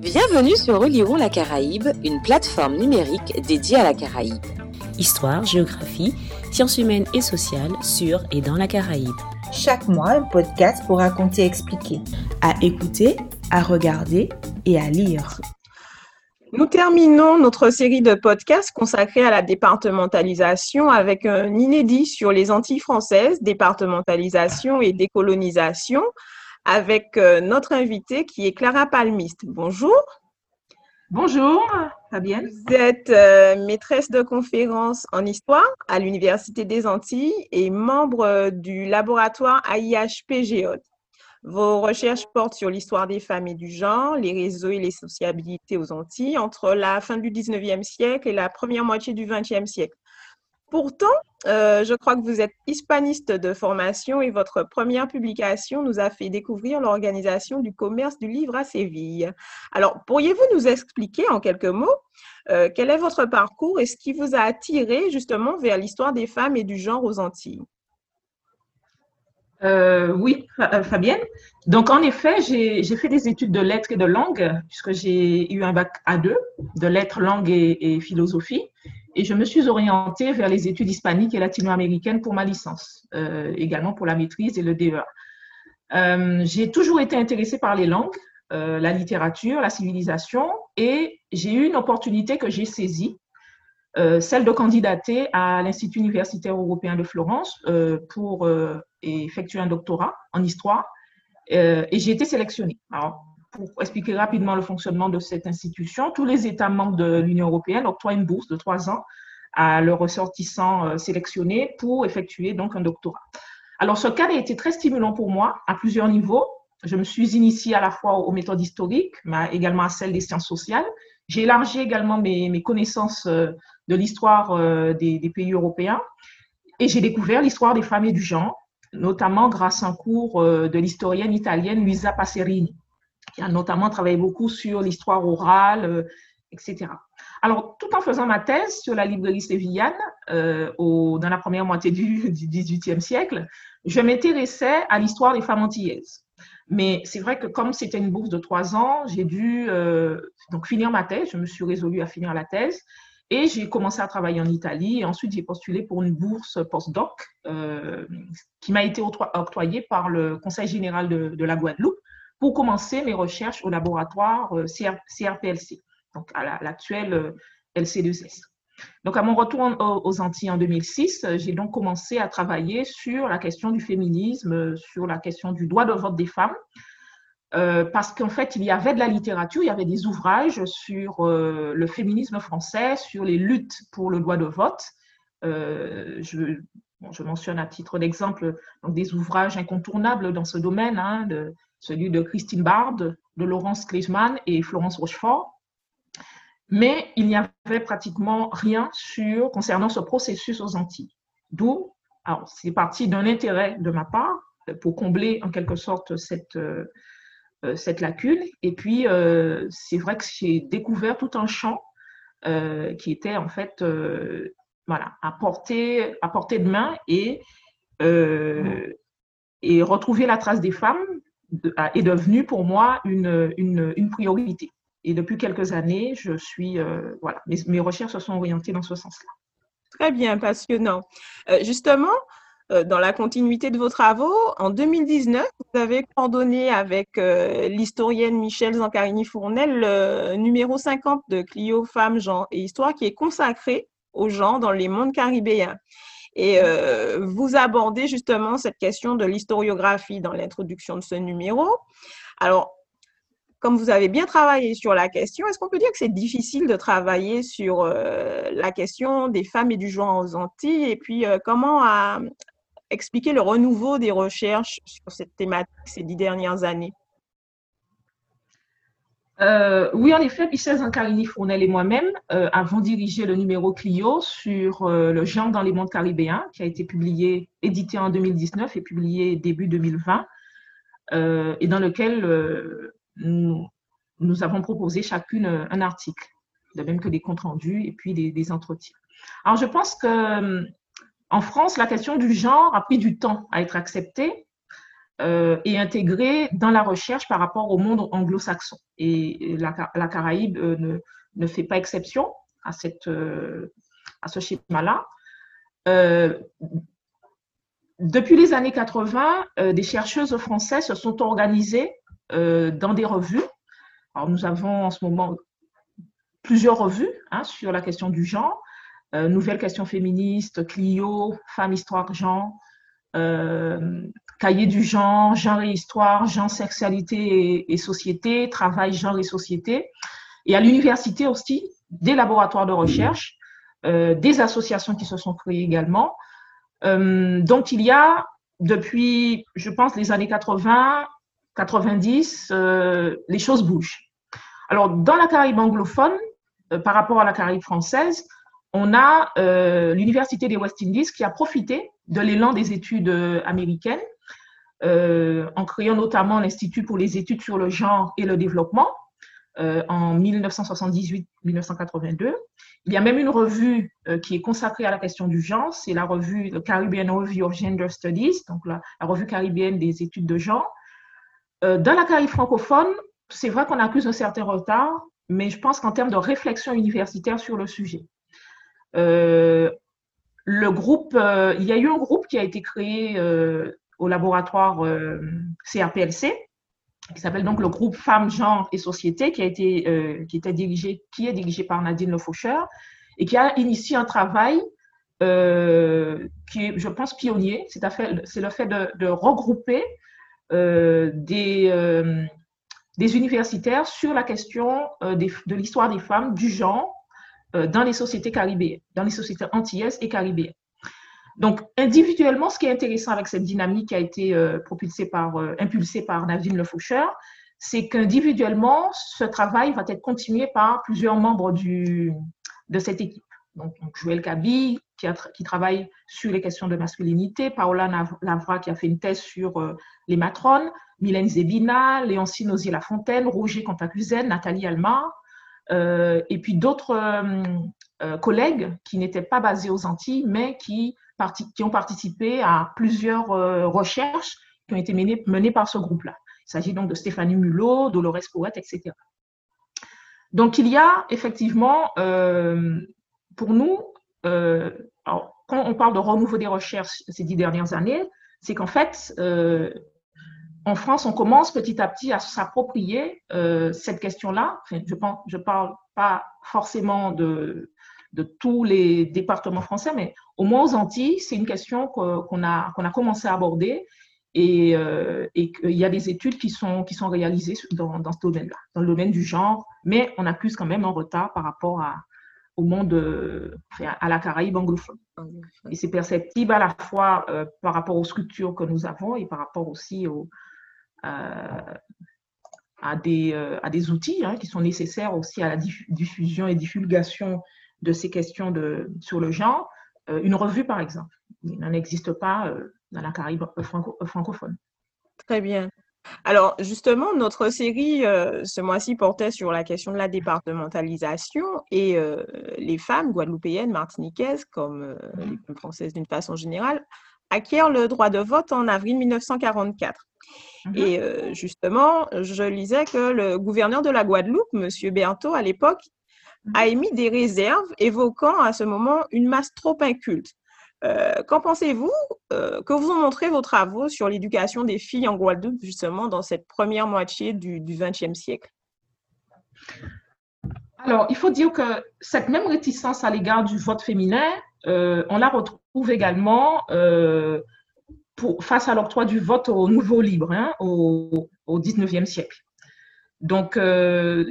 Bienvenue sur Relirons la Caraïbe, une plateforme numérique dédiée à la Caraïbe. Histoire, géographie, sciences humaines et sociales sur et dans la Caraïbe. Chaque mois, un podcast pour raconter et expliquer. À écouter, à regarder et à lire. Nous terminons notre série de podcasts consacrés à la départementalisation avec un inédit sur les Antilles françaises, départementalisation et décolonisation, avec euh, notre invitée qui est Clara Palmiste. Bonjour. Bonjour, Fabienne. Vous êtes euh, maîtresse de conférence en histoire à l'Université des Antilles et membre euh, du laboratoire AIHP vos recherches portent sur l'histoire des femmes et du genre, les réseaux et les sociabilités aux Antilles entre la fin du 19e siècle et la première moitié du 20e siècle. Pourtant, euh, je crois que vous êtes hispaniste de formation et votre première publication nous a fait découvrir l'organisation du commerce du livre à Séville. Alors, pourriez-vous nous expliquer en quelques mots euh, quel est votre parcours et ce qui vous a attiré justement vers l'histoire des femmes et du genre aux Antilles? Euh, oui, Fabienne. Donc, en effet, j'ai fait des études de lettres et de langue, puisque j'ai eu un bac A2 de lettres, langue et, philosophie. Et je me suis orientée vers les études hispaniques et latino-américaines pour ma licence, euh, également pour la maîtrise et le DEA. j'ai toujours été intéressée par les langues, la littérature, la civilisation, et j'ai eu une opportunité que j'ai saisie celle de candidater à l'Institut universitaire européen de Florence pour et effectué un doctorat en histoire euh, et j'ai été sélectionnée. Pour expliquer rapidement le fonctionnement de cette institution, tous les États membres de l'Union européenne octroient une bourse de trois ans à leurs ressortissants euh, sélectionnés pour effectuer donc un doctorat. Alors, ce cadre a été très stimulant pour moi à plusieurs niveaux. Je me suis initiée à la fois aux méthodes historiques, mais également à celles des sciences sociales. J'ai élargi également mes, connaissances euh, de l'histoire des, des, pays européens et j'ai découvert l'histoire des femmes et du genre notamment grâce à un cours euh, de l'historienne italienne Luisa Passerini, qui a notamment travaillé beaucoup sur l'histoire orale, euh, etc. Alors, tout en faisant ma thèse sur la librairie sévillane euh, dans la première moitié du, XVIIIe siècle, je m'intéressais à l'histoire des femmes antillaises. Mais c'est vrai que comme c'était une bourse de trois ans, j'ai dû donc finir ma thèse. Je me suis résolue à finir la thèse. Et j'ai commencé à travailler en Italie et ensuite j'ai postulé pour une bourse postdoc euh, qui m'a été octroyée par le Conseil général de, la Guadeloupe pour commencer mes recherches au laboratoire euh, CRPLC, donc à l'actuel euh, LC2S. Donc à mon retour aux Antilles en 2006, j'ai donc commencé à travailler sur la question du féminisme, sur la question du droit de vote des femmes, euh, parce qu'en fait, il y avait de la littérature, il y avait des ouvrages sur euh, le féminisme français, sur les luttes pour le droit de vote. Euh, je, mentionne à titre d'exemple des ouvrages incontournables dans ce domaine, hein, celui de Christine Bard, de Laurence Kleichmann et Florence Rochefort. Mais il n'y avait pratiquement rien sur, concernant ce processus aux Antilles. D'où, alors c'est parti d'un intérêt de ma part pour combler en quelque sorte cette euh, cette lacune. Et puis, euh, c'est vrai que j'ai découvert tout un champ euh, qui était en fait voilà, à, portée, à portée de main et, et retrouver la trace des femmes est devenu pour moi une, une, priorité. Et depuis quelques années, je suis, voilà, mes, recherches se sont orientées dans ce sens-là. Très bien, passionnant. justement, euh, dans la continuité de vos travaux, en 2019, vous avez coordonné avec euh, l'historienne Michelle Zancarini-Fournel le numéro 50 de Clio Femmes, Genre et Histoire qui est consacré aux gens dans les mondes caribéens. Et euh, vous abordez justement cette question de l'historiographie dans l'introduction de ce numéro. Alors, comme vous avez bien travaillé sur la question, est-ce qu'on peut dire que c'est difficile de travailler sur la question des femmes et du genre aux Antilles? Et puis comment expliquer le renouveau des recherches sur cette thématique ces dix dernières années? Euh, oui, en effet, Michel Zancarini Fournel et moi-même euh, avons dirigé le numéro Clio sur euh, le genre dans les mondes caribéens, qui a été publié, édité en 2019 et publié début 2020, et dans lequel nous, avons proposé chacune un article, de même que des comptes rendus et puis des, des entretiens. Alors, je pense que en France, la question du genre a pris du temps à être acceptée. Et intégrée dans la recherche par rapport au monde anglo-saxon. Et la, Caraïbe ne, ne, fait pas exception à, cette, à ce schéma-là. depuis les années 80, des chercheuses françaises se sont organisées dans des revues. Alors, nous avons en ce moment plusieurs revues hein, sur la question du genre. Euh, Nouvelle question féministe, Clio, Femmes, Histoire, Genre, euh, Cahier du genre, Genre et Histoire, Genre, Sexualité et, Société, Travail, Genre et Société. Et à l'université aussi, des laboratoires de recherche, euh, des associations qui se sont créées également. donc, il y a, depuis, je pense, les années 80, 90, les choses bougent. Alors, dans la Caraïbe anglophone, par rapport à la Caraïbe française, on a euh, l'Université des West Indies qui a profité de l'élan des études euh, américaines euh, en créant notamment l'Institut pour les études sur le genre et le développement en 1978-1982. Il y a même une revue qui est consacrée à la question du genre, c'est la revue Caribbean Review of Gender Studies, donc la, la revue caribéenne des études de genre. dans la Caraïbe francophone, c'est vrai qu'on accuse un certain retard, mais je pense qu'en termes de réflexion universitaire sur le sujet, euh, le groupe, euh, il y a eu un groupe qui a été créé euh, au laboratoire CRPLC, qui s'appelle donc le groupe Femmes, Genre et Société, qui, a été, était dirigé, qui est dirigé par Nadine Le Faucheur, et qui a initié un travail qui est, je pense, pionnier. C'est le fait de, regrouper des, universitaires sur la question de l'histoire des femmes, du genre euh, dans les sociétés caribéennes, dans les sociétés antillaises et caribéennes. Donc, individuellement, ce qui est intéressant avec cette dynamique qui a été euh, propulsée par, euh, impulsée par Navin Le Faucheur, c'est qu'individuellement, ce travail va être continué par plusieurs membres de cette équipe. Donc, Joël Kaby, qui, travaille sur les questions de masculinité, Paola Lavra, qui a fait une thèse sur les matrones, Mylène Zebina, Léoncine Osier-Lafontaine, Roger Contacuzen, Nathalie Almar, euh, et puis d'autres euh, euh, collègues qui n'étaient pas basés aux Antilles, mais qui, ont participé à plusieurs recherches qui ont été menées, menées par ce groupe-là. Il s'agit donc de Stéphanie Mulot, Dolores Poète, etc. Donc il y a effectivement, pour nous, quand on parle de renouveau des recherches ces dix dernières années, c'est qu'en fait, en France, on commence petit à petit à s'approprier euh, cette question-là. je ne parle pas forcément de, tous les départements français, mais au moins aux Antilles, c'est une question qu'on a, commencé à aborder et, euh, qu'il y a des études qui sont, réalisées dans, ce domaine-là, dans le domaine du genre, mais on accuse quand même un retard par rapport au monde, à la Caraïbe anglophone. Et c'est perceptible à la fois euh, par rapport aux structures que nous avons et par rapport aussi aux, euh, à, des, euh, à des outils hein, qui sont nécessaires aussi à la diffusion et divulgation de ces questions de, sur le genre. Euh, une revue, par exemple, il n'en existe pas dans la Caraïbe francophone. Très bien. Alors, justement, notre série ce mois-ci portait sur la question de la départementalisation et les femmes guadeloupéennes, martiniquaises, comme les femmes françaises d'une façon générale, acquièrent le droit de vote en avril 1944. Mhm. Et euh, justement, je lisais que le gouverneur de la Guadeloupe, M. Berthaud, à l'époque. A émis des réserves évoquant à ce moment une masse trop inculte. Euh, qu'en pensez-vous euh, Que vous ont montré vos travaux sur l'éducation des filles en Guadeloupe, justement, dans cette première moitié du XXe siècle? Alors, il faut dire que cette même réticence à l'égard du vote féminin, on la retrouve également face à l'octroi du vote au nouveau libre hein, au, au 19e siècle. Donc, euh,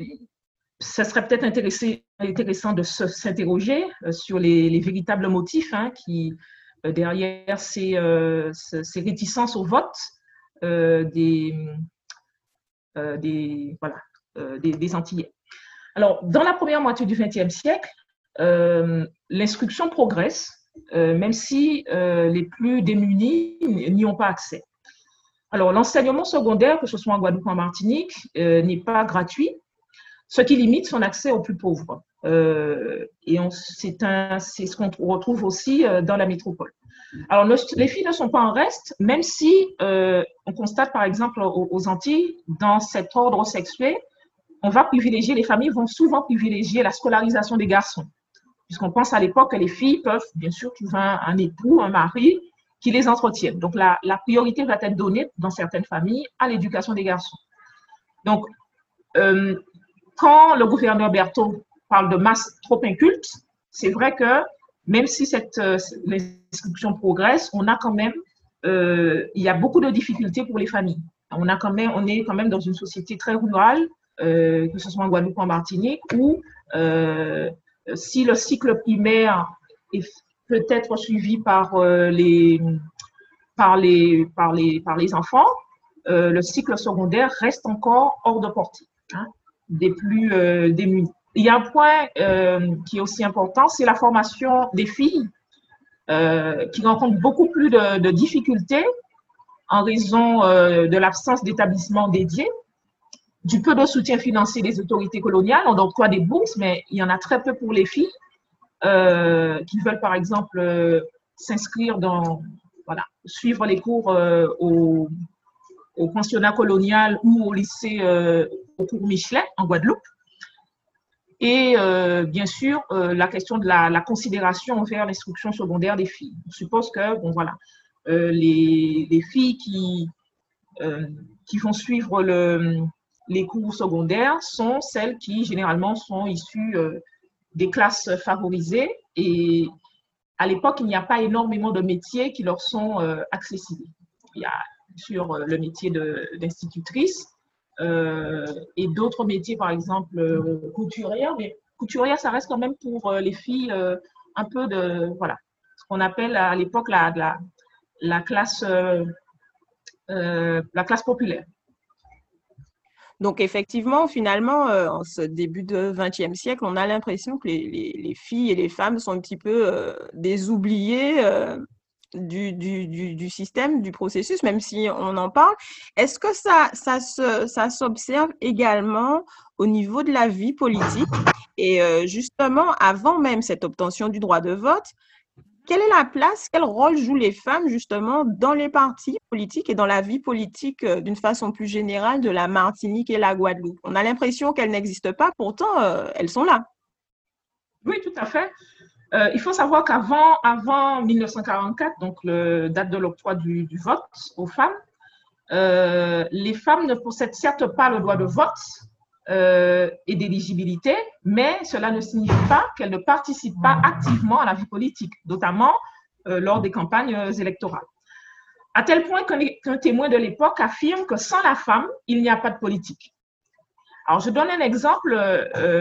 ça serait peut-être intéressant de s'interroger euh, sur les, véritables motifs hein, qui, euh, derrière ces, ces, réticences au vote des, voilà, des, Antillais. Alors, dans la première moitié du XXe siècle, l'instruction progresse euh, même si euh, les plus démunis n'y ont pas accès. Alors, l'enseignement secondaire, que ce soit en Guadeloupe ou en Martinique, euh, n'est pas gratuit, ce qui limite son accès aux plus pauvres. et c'est ce qu'on retrouve aussi dans la métropole. Alors, les filles ne sont pas en reste, même si on constate, par exemple, aux, Antilles, dans cet ordre sexué, on va privilégier, les familles vont souvent privilégier la scolarisation des garçons. Puisqu'on pense à l'époque que les filles peuvent, bien sûr, trouver un, époux, un mari qui les entretienne. Donc, la, la, priorité va être donnée dans certaines familles à l'éducation des garçons. Donc, euh, quand le gouverneur Berthaud parle de masse trop inculte, c'est vrai que même si cette euh, l'instruction progresse, on a quand même, euh, il y a beaucoup de difficultés pour les familles. On a quand même, on est quand même dans une société très rurale, que ce soit en Guadeloupe ou en Martinique, où si le cycle primaire est peut-être suivi par les par les par les par les enfants, le cycle secondaire reste encore hors de portée. Hein, des plus euh, démunis. Il y a un point euh, qui est aussi important, c'est la formation des filles euh, qui rencontrent beaucoup plus de, difficultés en raison de l'absence d'établissements dédiés, du peu de soutien financier des autorités coloniales. On quoi des bourses, mais il y en a très peu pour les filles qui veulent, par exemple, s'inscrire dans, voilà, suivre les cours au, au pensionnat colonial ou au lycée euh, au cours Michelet en Guadeloupe. Et euh, bien sûr, euh, la question de la, considération envers l'instruction secondaire des filles. On suppose que, bon voilà, les, les, filles qui, qui vont suivre le, les cours secondaires sont celles qui généralement sont issues des classes favorisées et à l'époque, il n'y a pas énormément de métiers qui leur sont accessibles. Il y a sur euh, le métier d'institutrice euh, et d'autres métiers, par exemple euh, couturière. Mais couturière, ça reste quand même pour les filles un peu de, voilà, ce qu'on appelle à l'époque la, la, la, classe, la classe populaire. Donc effectivement, finalement, en ce début de XXe siècle, on a l'impression que les, les, filles et les femmes sont un petit peu des oubliées du, du, du, système, du processus, même si on en parle. Est-ce que ça, ça, ça s'observe également au niveau de la vie politique? Et euh, justement, avant même cette obtention du droit de vote, quelle est la place, quel rôle jouent les femmes justement dans les partis politiques et dans la vie politique euh, d'une façon plus générale de la Martinique et la Guadeloupe? On a l'impression qu'elles n'existent pas, pourtant euh, elles sont là. Oui, tout à fait. Euh, il faut savoir qu'avant avant 1944, donc le date de l'octroi du, vote aux femmes, euh, les femmes ne possèdent certes pas le droit de vote euh, et d'éligibilité, mais cela ne signifie pas qu'elles ne participent pas activement à la vie politique, notamment lors des campagnes électorales. À tel point qu'un témoin de l'époque affirme que sans la femme, il n'y a pas de politique. Alors, je donne un exemple,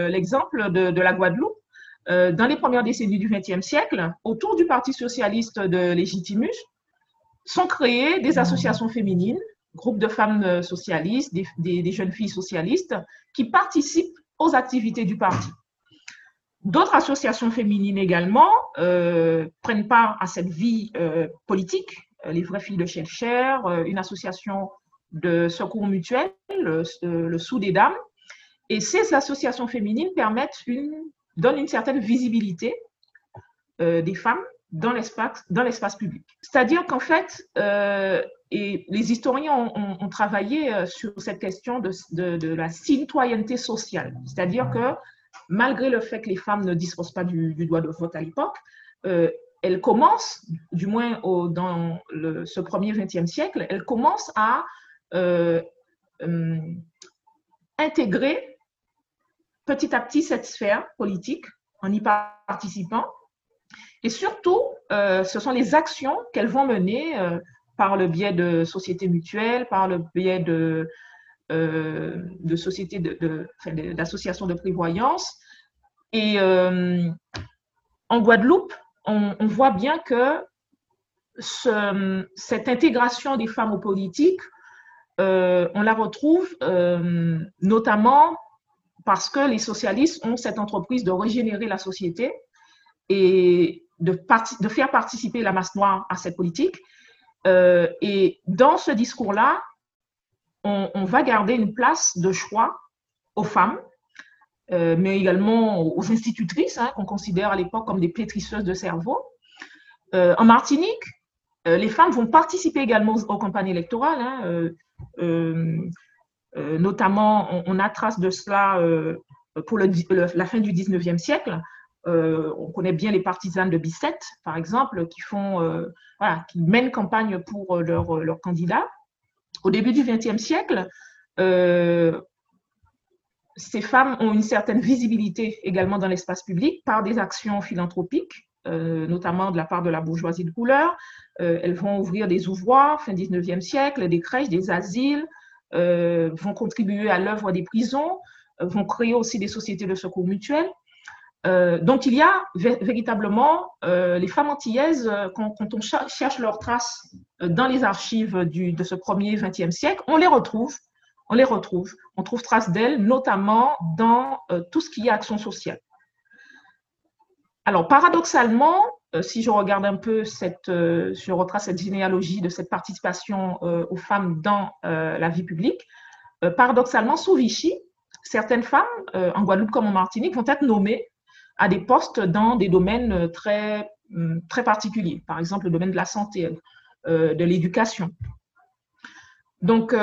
l'exemple de, la Guadeloupe. Euh, dans les premières décennies du XXe siècle, autour du Parti socialiste de Légitimus, sont créées des associations féminines, groupes de femmes euh, socialistes, des, jeunes filles socialistes, qui participent aux activités du parti. D'autres associations féminines également euh, prennent part à cette vie politique. Les vraies filles de Shelcher, une association de secours mutuel, le, le Sous des Dames. Et ces associations féminines permettent une donne une certaine visibilité euh, des femmes dans l'espace, dans l'espace public. C'est-à-dire qu'en fait, euh, et les historiens ont, travaillé euh, sur cette question de, de, la citoyenneté sociale. C'est-à-dire que malgré le fait que les femmes ne disposent pas du, droit de vote à l'époque, elles commencent, du moins dans ce premier XXe siècle, elles commencent à intégrer petit à petit cette sphère politique en y participant. Et surtout, euh, ce sont les actions qu'elles vont mener euh, par le biais de sociétés mutuelles, par le biais de, euh, de sociétés d'associations de, prévoyance. Et en Guadeloupe, on, voit bien que cette intégration des femmes aux politiques, on la retrouve notamment parce que les socialistes ont cette entreprise de régénérer la société et de, faire participer la masse noire à cette politique. Euh, et dans ce discours-là, on, va garder une place de choix aux femmes, euh, mais également aux institutrices, hein, qu'on considère à l'époque comme des pétrisseuses de cerveau. Euh, en Martinique, les femmes vont participer également aux, campagnes électorales. Hein, notamment, on, a trace de cela pour la fin du 19e siècle. on connaît bien les partisanes de Bicêtre, par exemple, qui, font, voilà, qui mènent campagne pour leur, leur candidat. Au début du XXe siècle, ces femmes ont une certaine visibilité également dans l'espace public par des actions philanthropiques, euh, notamment de la part de la bourgeoisie de couleur. Euh, elles vont ouvrir des ouvroirs fin 19e siècle, des crèches, des asiles, euh, vont contribuer à l'œuvre des prisons, vont créer aussi des sociétés de secours mutuels. donc il y a véritablement les femmes antillaises, quand, on cherche leurs traces dans les archives de ce premier 20e siècle, on les retrouve on les retrouve. On trouve trace d'elles, notamment dans euh, tout ce qui est action sociale. Alors, paradoxalement, euh, si je regarde un peu cette, euh, je cette généalogie de cette participation aux femmes dans la vie publique, paradoxalement, sous Vichy, certaines femmes, en Guadeloupe comme en Martinique, vont être nommées à des postes dans des domaines très, hum, très particuliers, par exemple le domaine de la santé, de l'éducation. Donc,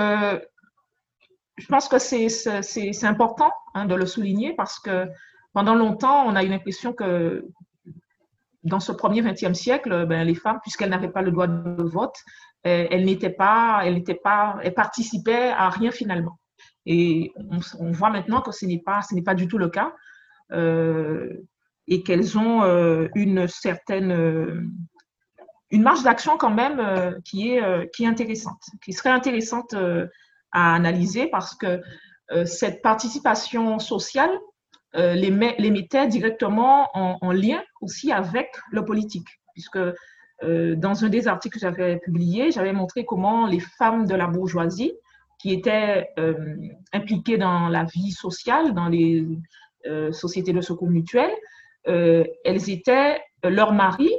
je pense que c'est important hein, de le souligner parce que pendant longtemps, on a eu l'impression que dans ce premier 20e siècle, ben, les femmes, puisqu'elles n'avaient pas le droit de vote, euh, elles n'étaient pas, elles n'étaient pas, elles participaient à rien finalement. Et on, voit maintenant que ce n'est pas, ce n'est pas du tout le cas, euh, et qu'elles ont euh, une certaine, une marge d'action quand même qui est, qui est intéressante, qui serait intéressante à analyser parce que cette participation sociale euh, les, les, mettait directement en, lien aussi avec le politique, puisque euh, dans un des articles que j'avais publié, j'avais montré comment les femmes de la bourgeoisie qui étaient impliquées dans la vie sociale, dans les sociétés de secours mutuels, elles étaient, leurs maris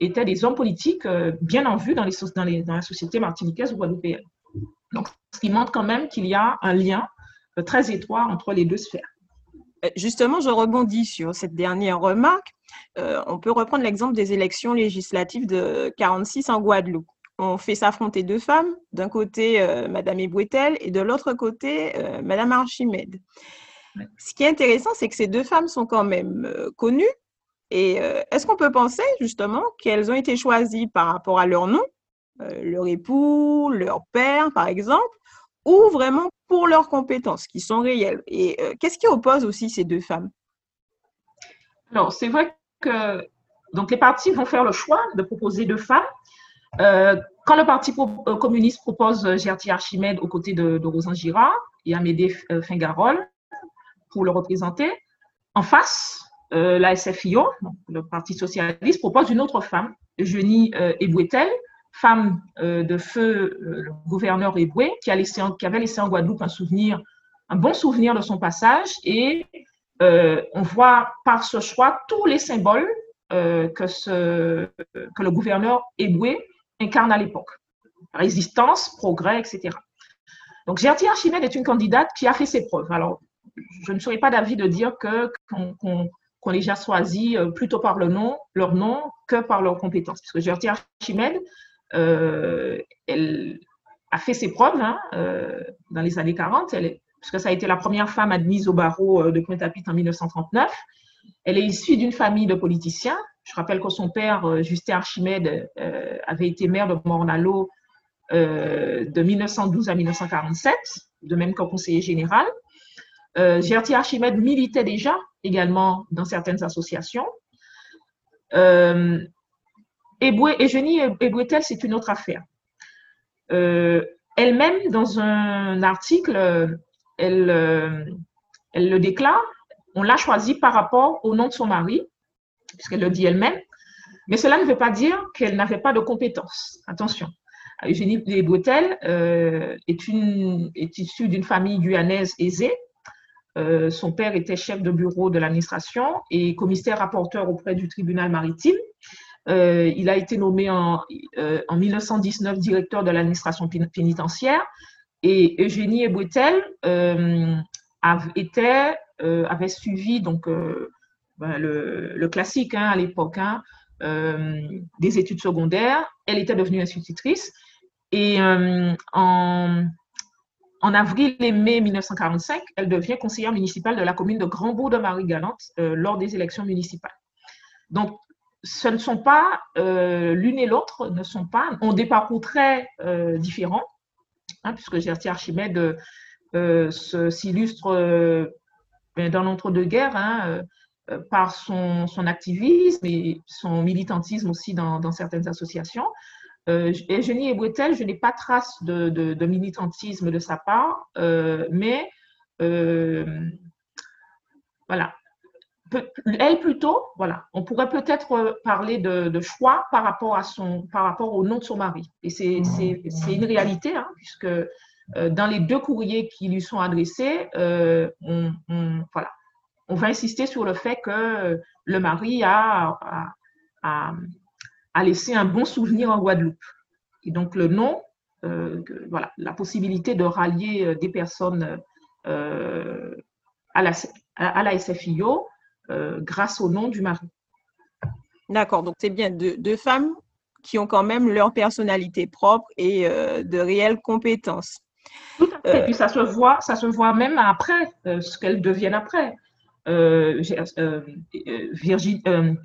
étaient des hommes politiques bien en vue dans, la société martiniquaise ou guadeloupéenne. Donc, ce qui montre quand même qu'il y a un lien euh, très étroit entre les deux sphères. Euh, justement, je rebondis sur cette dernière remarque. Euh, on peut reprendre l'exemple des élections législatives de 46 en Guadeloupe. On fait s'affronter deux femmes, d'un côté Madame Ebouetel et de l'autre côté Madame Archimède. Ce qui est intéressant, c'est que ces deux femmes sont quand même connues. Et est-ce qu'on peut penser justement qu'elles ont été choisies par rapport à leur nom euh, leur époux, leur père, par exemple, ou vraiment pour leurs compétences qui sont réelles. Et euh, qu'est-ce qui oppose aussi ces deux femmes? Alors, c'est vrai que donc les partis vont faire le choix de proposer deux femmes. Euh, quand le Parti communiste propose Gertie Archimède aux côtés de, de Rosan Girard et Amédée Fingarol pour le représenter, en face, la SFIO, le Parti socialiste, propose une autre femme, Eugénie Ebouetel, femme euh, de feu euh, le gouverneur Eboué, qui, a laissé, qui avait laissé en Guadeloupe un souvenir, un bon souvenir de son passage. Et euh, on voit par ce choix tous les symboles que, que le gouverneur Eboué incarne à l'époque. Résistance, progrès, etc. Donc, Gertie Archimède est une candidate qui a fait ses preuves. Alors, je ne serais pas d'avis de dire qu'on les a choisis plutôt par le nom, leur nom que par leurs compétences. Parce que Gertie Archimède, elle a fait ses preuves hein, euh, dans les années 40, elle puisque ça a été la première femme admise au barreau euh, de Pointe-à-Pitre en 1939. Elle est issue d'une famille de politiciens. Je rappelle que son père, Justin Archimède, avait été maire de Mornalo de 1912 à 1947, de même qu'un conseiller général. Euh, Gertie Archimède militait déjà également dans certaines associations. Eboué, Eugénie Ebouetel, c'est une autre affaire. Euh, elle-même, dans un article, elle, euh, elle le déclare, on l'a choisie par rapport au nom de son mari, puisqu'elle le dit elle-même, mais cela ne veut pas dire qu'elle n'avait pas de compétences. Attention. Eugénie Ebouetel euh, est, issue d'une famille guyanaise aisée. son père était chef de bureau de l'administration et commissaire rapporteur auprès du tribunal maritime. Euh, il a été nommé en, 1919 euh, directeur de l'administration pénitentiaire et Eugénie Ebouetel euh, avait, avait suivi donc, ben, le, classique hein, à l'époque, hein, des études secondaires. Elle était devenue institutrice. Et en, en avril et mai 1945, elle devient conseillère municipale de la commune de Grandbourg de Marie-Galante lors des élections municipales. Donc, ce ne sont pas, l'une et l'autre ne sont pas, ont des parcours très différents, hein, puisque Gertie Archimède s'illustre ben, dans l'entre-deux-guerres, hein, euh, par son, activisme et son militantisme aussi dans, certaines associations. Euh, Eugénie Ebouetel, je n'ai pas trace de, de, militantisme de sa part, euh, mais euh, voilà. Elle plutôt, voilà, on pourrait peut-être parler de, de, choix par rapport, à son, par rapport au nom de son mari. Et c'est une réalité, hein, puisque dans les deux courriers qui lui sont adressés, on, on, voilà, on va insister sur le fait que le mari a, a, laissé un bon souvenir en Guadeloupe. Et donc le nom, euh, voilà, la possibilité de rallier euh, des personnes euh, à, la, à, la, SFIO grâce au nom du mari. D'accord, donc c'est bien deux, femmes qui ont quand même leur personnalité propre et de réelles compétences. Tout à fait. Et puis ça se voit, ça se voit même après, ce qu'elles deviennent après. Euh, euh, euh, Virginie,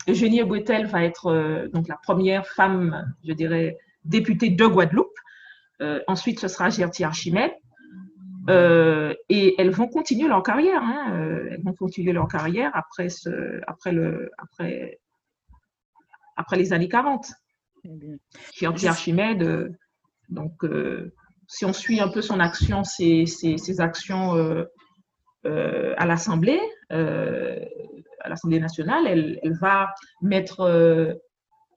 Eugénie Bouetel va être donc la première femme, je dirais, députée de Guadeloupe. ensuite, ce sera Gertie Archimède. Et elles vont continuer leur carrière. Hein, elles vont continuer leur carrière après, ce, après, le, après, après les années 40. Gertie Archimède, donc, si on suit un peu son action, ses, ses, ses actions euh, à l'Assemblée, euh, à l'Assemblée nationale, elle, va mettre euh,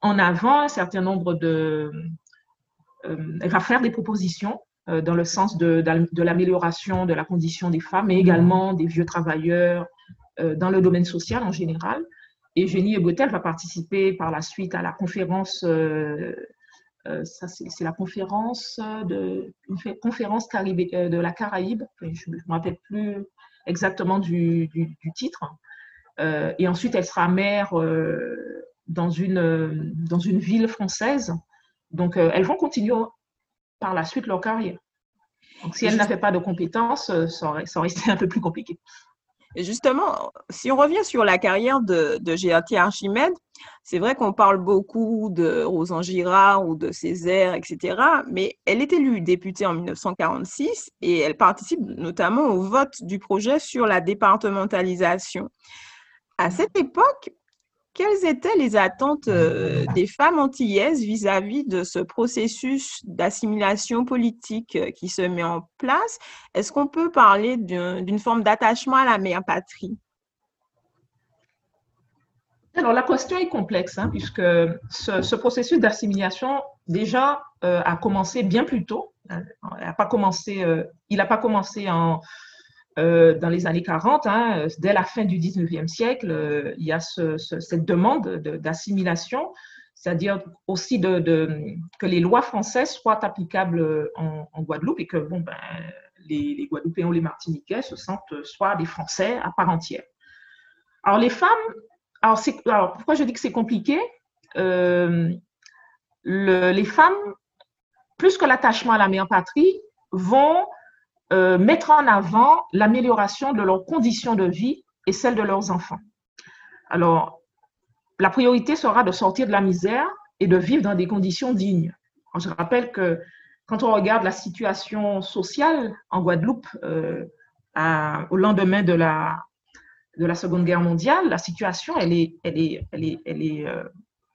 en avant un certain nombre de... elle va faire des propositions dans le sens de, de l'amélioration de la condition des femmes, mais également des vieux travailleurs dans le domaine social en général. Et Génie Ebotel va participer par la suite à la conférence, ça c'est la conférence de, une conférence de la Caraïbe, je ne me rappelle plus exactement du, titre. Euh, et ensuite, elle sera mère euh, dans, une, dans une ville française. Donc, euh, elles vont continuer par la suite leur carrière. Donc, si elles n'avaient pas de compétences, ça aurait, ça aurait été un peu plus compliqué. Et justement, si on revient sur la carrière de, de Archimède, c'est vrai qu'on parle beaucoup de Rosan Girard ou de Césaire, etc., mais elle est élue députée en 1946 et elle participe notamment au vote du projet sur la départementalisation. À cette époque, quelles étaient les attentes euh, des femmes antillaises vis-à-vis de ce processus d'assimilation politique euh, qui se met en place? Est-ce qu'on peut parler d'une forme d'attachement à la mère patrie? Alors, la question est complexe, hein, puisque ce, processus d'assimilation, déjà, euh, a commencé bien plus tôt. Il n'a pas commencé en, euh, dans les années 40, hein, dès la fin du 19e siècle, euh, il y a cette demande d'assimilation, c'est-à-dire aussi que les lois françaises soient applicables en, Guadeloupe et que ben, les, Guadeloupéens ou les Martiniquais se sentent soit des Français à part entière. Alors les femmes, alors, pourquoi je dis que c'est compliqué? Euh, Les femmes, plus que l'attachement à la mère patrie, vont euh, mettre en avant l'amélioration de leurs conditions de vie et celles de leurs enfants. Alors, la priorité sera de sortir de la misère et de vivre dans des conditions dignes. je rappelle que quand on regarde la situation sociale en Guadeloupe euh, au lendemain de la, de la Seconde Guerre mondiale, la situation, elle est, elle est, elle est, elle est euh,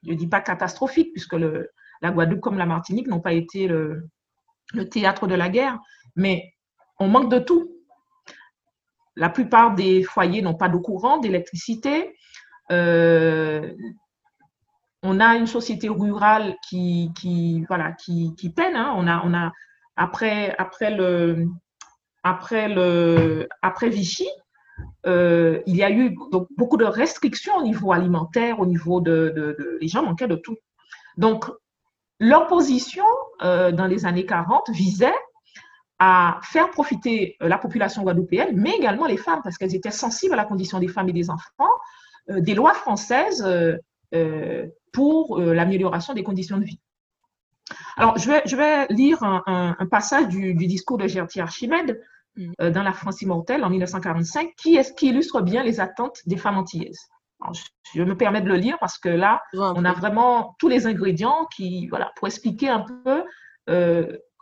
je ne dis pas catastrophique, puisque la Guadeloupe comme la Martinique n'ont pas été le, le, théâtre de la guerre, mais on manque de tout. La plupart des foyers n'ont pas d'eau courante, d'électricité. Euh, on a une société rurale qui, peine. Après, Vichy, euh, il y a eu donc, beaucoup de restrictions au niveau alimentaire, au niveau de, de, les gens manquaient de tout. Donc, leur position euh, dans les années 40 visait à faire profiter euh, la population guadeloupéenne, mais également les femmes, parce qu'elles étaient sensibles à la condition des femmes et des enfants, euh, des lois françaises euh, pour l'amélioration des conditions de vie. Alors, je vais, je vais lire un, passage du, discours de Gertier Archimède mm. dans La France immortelle en 1945 qui, est, qui illustre bien les attentes des femmes antillaises. je, me permets de le lire parce que là, on a vraiment tous les ingrédients qui, voilà, pour expliquer un peu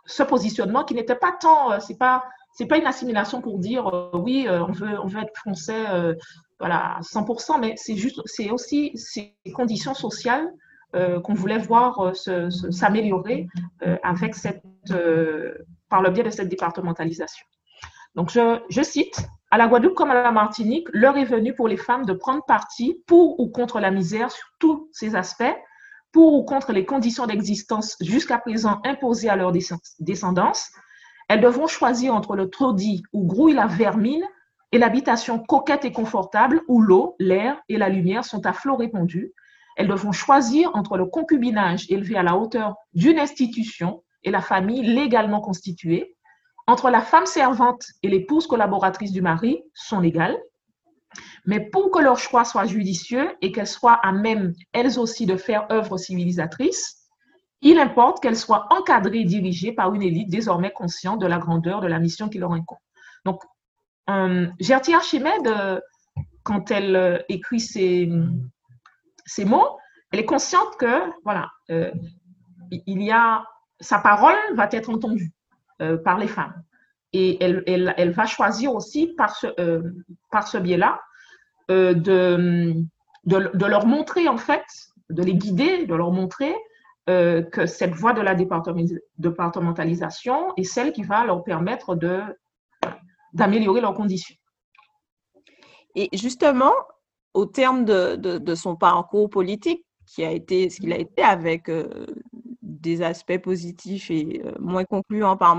ce positionnement qui n'était pas tant, c'est pas c'est pas une assimilation pour dire euh, oui, euh, on, veut, on veut être français euh, voilà, 100%, mais c'est juste, c'est aussi ces conditions sociales qu'on voulait voir s'améliorer avec cette, par le biais de cette départementalisation. Donc, je, je, cite, à la Guadeloupe comme à la Martinique, l'heure est venue pour les femmes de prendre parti pour ou contre la misère sur tous ces aspects, pour ou contre les conditions d'existence jusqu'à présent imposées à leur descendance, elles devront choisir entre le taudis où grouille la vermine et l'habitation coquette et confortable où l'eau, l'air et la lumière sont à flot répandus. Elles devront choisir entre le concubinage élevé à la hauteur d'une institution et la famille légalement constituée, entre la femme servante et l'épouse collaboratrice du mari sont légales. Mais pour que leur choix soit judicieux et qu'elles soient à même, elles aussi, de faire œuvre civilisatrice, il importe qu'elles soient encadrées et dirigées par une élite désormais consciente de la grandeur de la mission qui leur incombe. Donc, euh, Gertie Archimède, euh, quand elle euh, écrit ces, ces, mots, elle est consciente que, voilà, euh, il y a, sa parole va être entendue par les femmes. Et elle, va choisir aussi par ce, ce biais-là de, de, leur montrer, en fait, de les guider, de leur montrer euh, que cette voie de la départementalisation est celle qui va leur permettre d'améliorer leurs conditions. Et justement, au terme de, son parcours politique, qui a été ce qu'il a été avec euh, des aspects positifs et euh, moins concluants par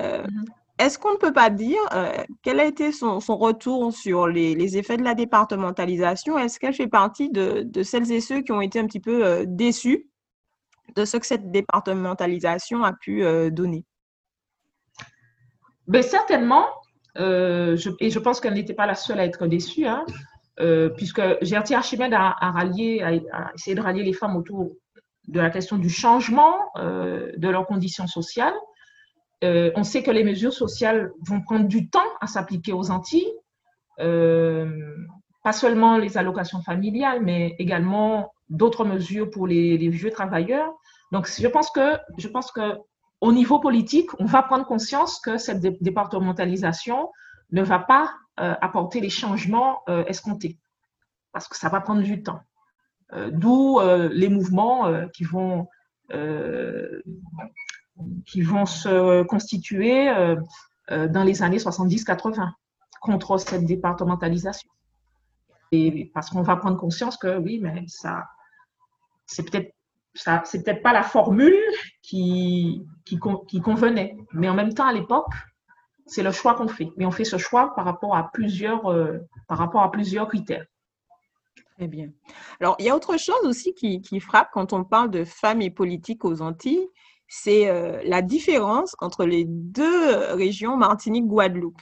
moment, mm-hmm. est-ce qu'on ne peut pas dire quel a été son, son retour sur les, les, effets de la départementalisation? Est-ce qu'elle fait partie de, de, celles et ceux qui ont été un petit peu déçus de ce que cette départementalisation a pu euh, donner? Ben, certainement, euh, et je pense qu'elle n'était pas la seule à être déçue, hein, euh, puisque Gertie Archimède a, rallié, a, essayé de rallier les femmes autour de la question du changement de leurs conditions sociales. On sait que les mesures sociales vont prendre du temps à s'appliquer aux Antilles, pas seulement les allocations familiales, mais également d'autres mesures pour les, vieux travailleurs. Donc, je pense que, je pense que au niveau politique, on va prendre conscience que cette départementalisation ne va pas euh, apporter les changements euh, escomptés, parce que ça va prendre du temps. Euh, d'où les mouvements qui vont qui vont se constituer dans les années 70-80 contre cette départementalisation. Et parce qu'on va prendre conscience que oui, mais ça, c'est peut-être c'est peut-être pas la formule qui, qui, qui, convenait, mais en même temps, à l'époque, c'est le choix qu'on fait. Mais on fait ce choix par rapport à plusieurs, euh, par rapport à plusieurs critères. Très bien. Alors, il y a autre chose aussi qui, qui frappe quand on parle de femmes et politique aux Antilles, c'est euh, la différence entre les deux régions Martinique-Guadeloupe.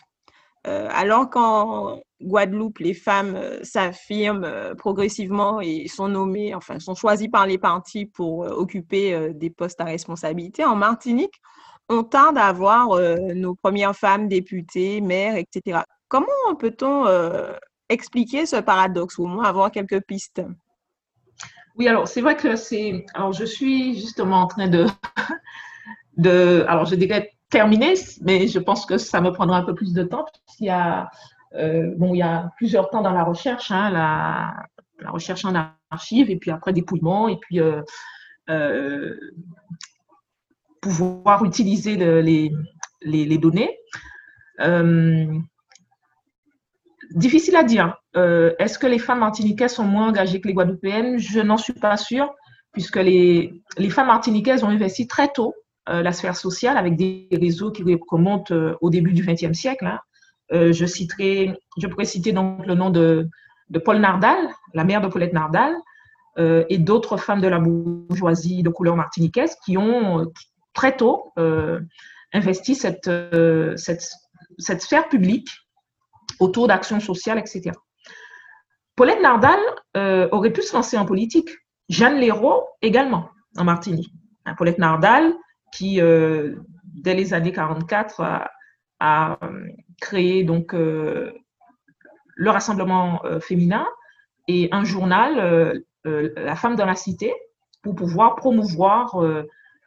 Euh, alors qu'en Guadeloupe, les femmes euh, s'affirment euh, progressivement et sont nommées, enfin, sont choisies par les partis pour occuper des postes à responsabilité. En Martinique, on tarde à avoir nos premières femmes députées, maires, etc. Comment peut-on expliquer ce paradoxe ou au moins avoir quelques pistes? Oui, alors c'est vrai que c'est. Alors je suis justement en train de. Alors je dirais terminé, mais je pense que ça me prendra un peu plus de temps. Il y a, euh, bon, il y a plusieurs temps dans la recherche, hein, la, recherche en archives, et puis après dépouillement, et puis euh, euh, pouvoir utiliser les, données. difficile à dire. Est-ce que les femmes martiniquaises sont moins engagées que les guadeloupéennes? Je n'en suis pas sûre, puisque les, les femmes martiniquaises ont investi très tôt la sphère sociale avec des réseaux qui remontent euh, au début du XXe siècle. Hein. Euh, je citerai, je pourrais citer donc le nom de, de Paul Nardal, la mère de Paulette Nardal, et d'autres femmes de la bourgeoisie de couleur martiniquaise qui ont très tôt investi cette, cette, cette, sphère publique autour d'actions sociales, etc. Paulette Nardal aurait pu se lancer en politique. Jeanne Léraud également, en Martinique. Paulette Nardal, qui, dès les années 44, a, créé donc le Rassemblement féminin et un journal, La femme dans la cité, pour pouvoir promouvoir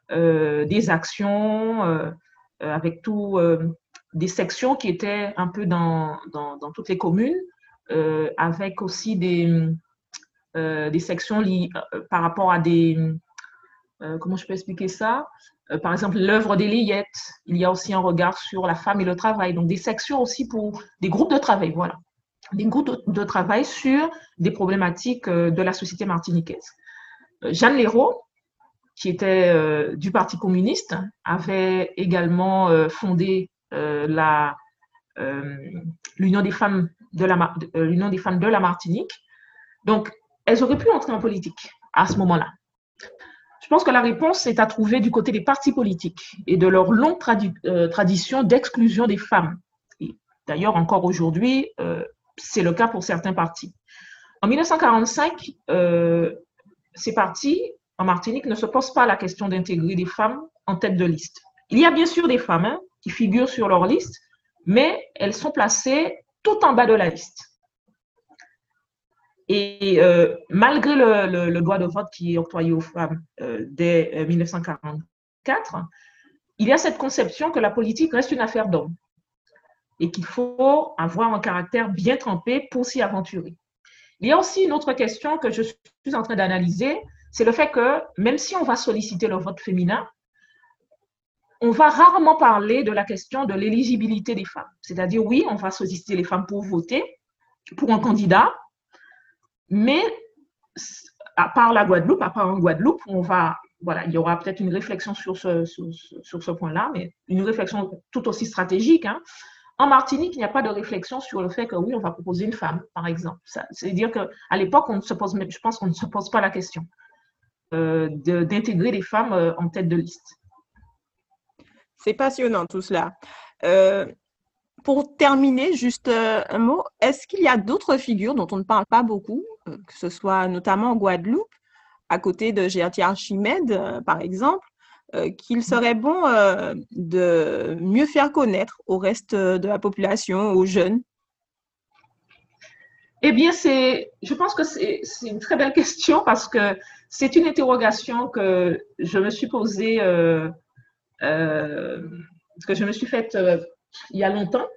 des actions avec des sections qui étaient un peu dans, dans, toutes les communes, euh, avec aussi des, euh, des sections liées euh, par rapport à des... comment je peux expliquer ça? Par exemple, l'œuvre des il y a aussi un regard sur la femme et le travail. Donc, des sections aussi pour des groupes de travail, voilà. Des groupes de, travail sur des problématiques de la société martiniquaise. Jeanne Léraud, qui était du Parti communiste, avait également fondé euh, euh, euh, l'Union des femmes de la Martinique. Donc, elles auraient pu entrer en politique à ce moment-là. Je pense que la réponse est à trouver du côté des partis politiques et de leur longue tradition d'exclusion des femmes. D'ailleurs, encore aujourd'hui, c'est le cas pour certains partis. En 1945, ces partis en Martinique ne se posent pas la question d'intégrer des femmes en tête de liste. Il y a bien sûr des femmes, hein, qui figurent sur leur liste, mais elles sont placées tout en bas de la liste. Et euh, malgré le, droit de vote qui est octroyé aux femmes euh, dès 1944, euh, il y a cette conception que la politique reste une affaire d'hommes et qu'il faut avoir un caractère bien trempé pour s'y aventurer. Il y a aussi une autre question que je suis en train d'analyser, c'est le fait que même si on va solliciter le vote féminin, on va rarement parler de la question de l'éligibilité des femmes. C'est-à-dire, oui, on va solliciter les femmes pour voter pour un candidat, mais à part la Guadeloupe, à part en Guadeloupe, on va, voilà, il y aura peut-être une réflexion sur ce, sur, ce point-là, mais une réflexion tout aussi stratégique. Hein. En Martinique, il n'y a pas de réflexion sur le fait que oui, on va proposer une femme, par exemple. C'est-à-dire qu'à l'époque, on ne se pose, je pense qu'on ne se pose pas la question euh, d'intégrer les femmes euh, en tête de liste. C'est passionnant tout cela. Euh, pour terminer, juste un mot, est-ce qu'il y a d'autres figures dont on ne parle pas beaucoup, que ce soit notamment en Guadeloupe, à côté de Gertie Archimède, par exemple, qu'il serait bon de mieux faire connaître au reste de la population, aux jeunes Eh bien, c'est, je pense que c'est une très belle question parce que c'est une interrogation que je me suis posée euh, que je me suis faite euh, il y a longtemps.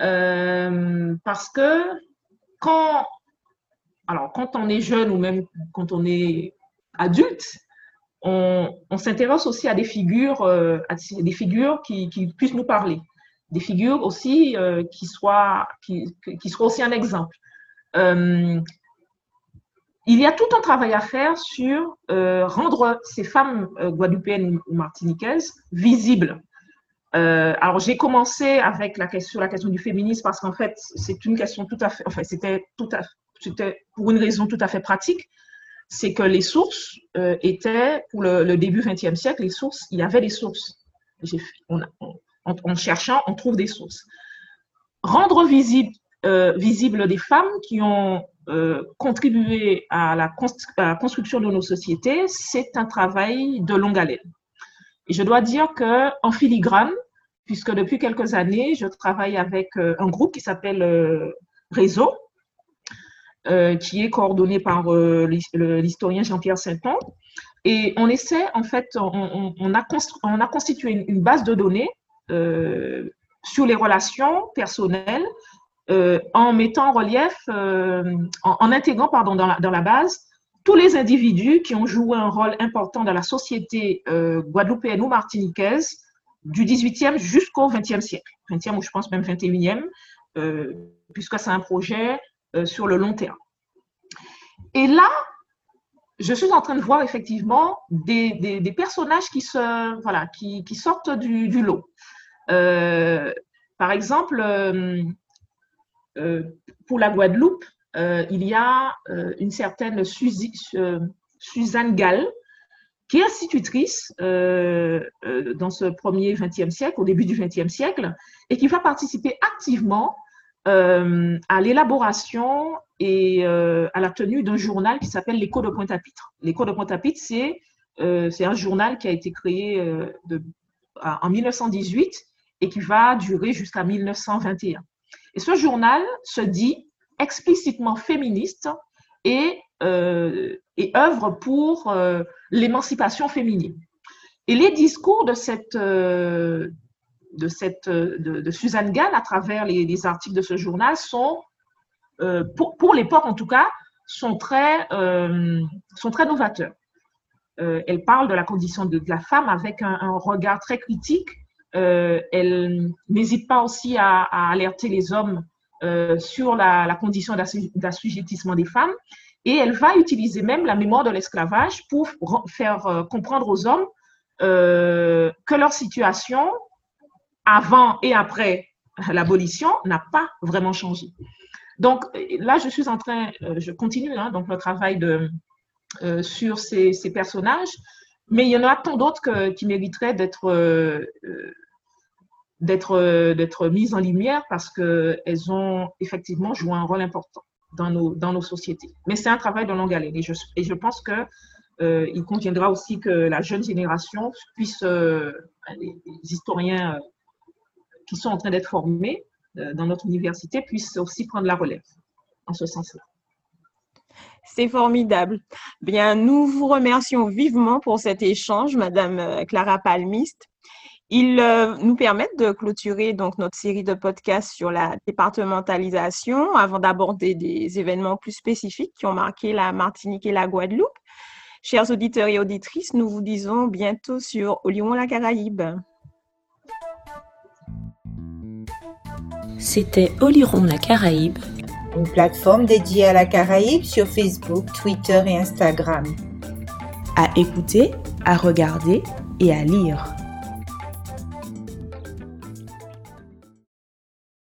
Euh, parce que quand, alors, quand on est jeune ou même quand on est adulte, on, s'intéresse aussi à des figures, à des figures qui, puissent nous parler, des figures aussi qui, soient, qui, soient aussi un exemple il y a tout un travail à faire sur euh, rendre ces femmes euh, guadeloupéennes ou martiniquaises visibles. Euh, alors, j'ai commencé avec la question, sur la question du féminisme parce qu'en fait, c'est une question tout à fait, enfin, c'était tout à c'était pour une raison tout à fait pratique, c'est que les sources étaient, pour le, début 20e siècle, les sources, il y avait des sources. en, cherchant, on trouve des sources. Rendre visible, visible des femmes qui ont euh, contribuer à la, construction de nos sociétés, c'est un travail de longue haleine. Et je dois dire qu'en filigrane, puisque depuis quelques années, je travaille avec euh, un groupe qui s'appelle euh, qui est coordonné par l'historien Jean-Pierre Sainton. Et on essaie, en fait, on, a, on a, constitué une, base de données sur les relations personnelles euh, en mettant en relief, euh, en, intégrant pardon, dans, la, dans la base tous les individus qui ont joué un rôle important dans la société euh, guadeloupéenne ou martiniquaise du 18e jusqu'au 20e siècle, 20e ou je pense même 21e, puisque c'est un projet sur le long terme. Et là, je suis en train de voir effectivement des, personnages qui, se, voilà, qui, sortent du, lot. par exemple, euh, pour la Guadeloupe, euh, il y a euh, une certaine Suzanne Gall, qui est institutrice dans ce premier XXe siècle, au début du XXe siècle, et qui va participer activement à l'élaboration et à la tenue d'un journal qui s'appelle l'Écho de Pointe-à-Pitre. L'Écho de Pointe-à-Pitre, c'est un journal qui a été créé de, en 1918 et qui va durer jusqu'à 1921. Et ce journal se dit explicitement féministe et, euh, et œuvre pour euh, l'émancipation féminine. Et les discours de, cette, euh, de, cette, de, Suzanne Gall à travers les, articles de ce journal sont, pour, pour l'époque en tout cas, sont très, sont très novateurs. elle parle de la condition de, la femme avec un, regard très critique euh, elle n'hésite pas aussi à, alerter les hommes euh, sur la, condition d'assujettissement des femmes. Et elle va utiliser même la mémoire de l'esclavage pour faire euh, comprendre aux hommes que leur situation avant et après l'abolition n'a pas vraiment changé. Donc là, je suis en train, je continue hein, donc le travail de, sur ces, personnages mais il y en a tant d'autres qui mériteraient d'être euh, euh, d'être mises en lumière parce qu'elles ont effectivement joué un rôle important dans nos, dans nos sociétés. Mais c'est un travail de longue haleine et je, pense que euh, il conviendra aussi que la jeune génération puisse, les, historiens qui sont en train d'être formés dans notre université puissent aussi prendre la relève en ce sens-là. C'est formidable. Bien, nous vous remercions vivement pour cet échange, Madame euh, Clara Palmiste. Il euh, nous permet de clôturer donc notre série de podcasts sur la départementalisation avant d'aborder des événements plus spécifiques qui ont marqué la Martinique et la Guadeloupe. Chers auditeurs et auditrices, nous vous disons bientôt sur Olion la Caraïbe. C'était Oliron la Caraïbe une plateforme dédiée à la Caraïbe sur Facebook, Twitter et Instagram. À écouter, à regarder et à lire.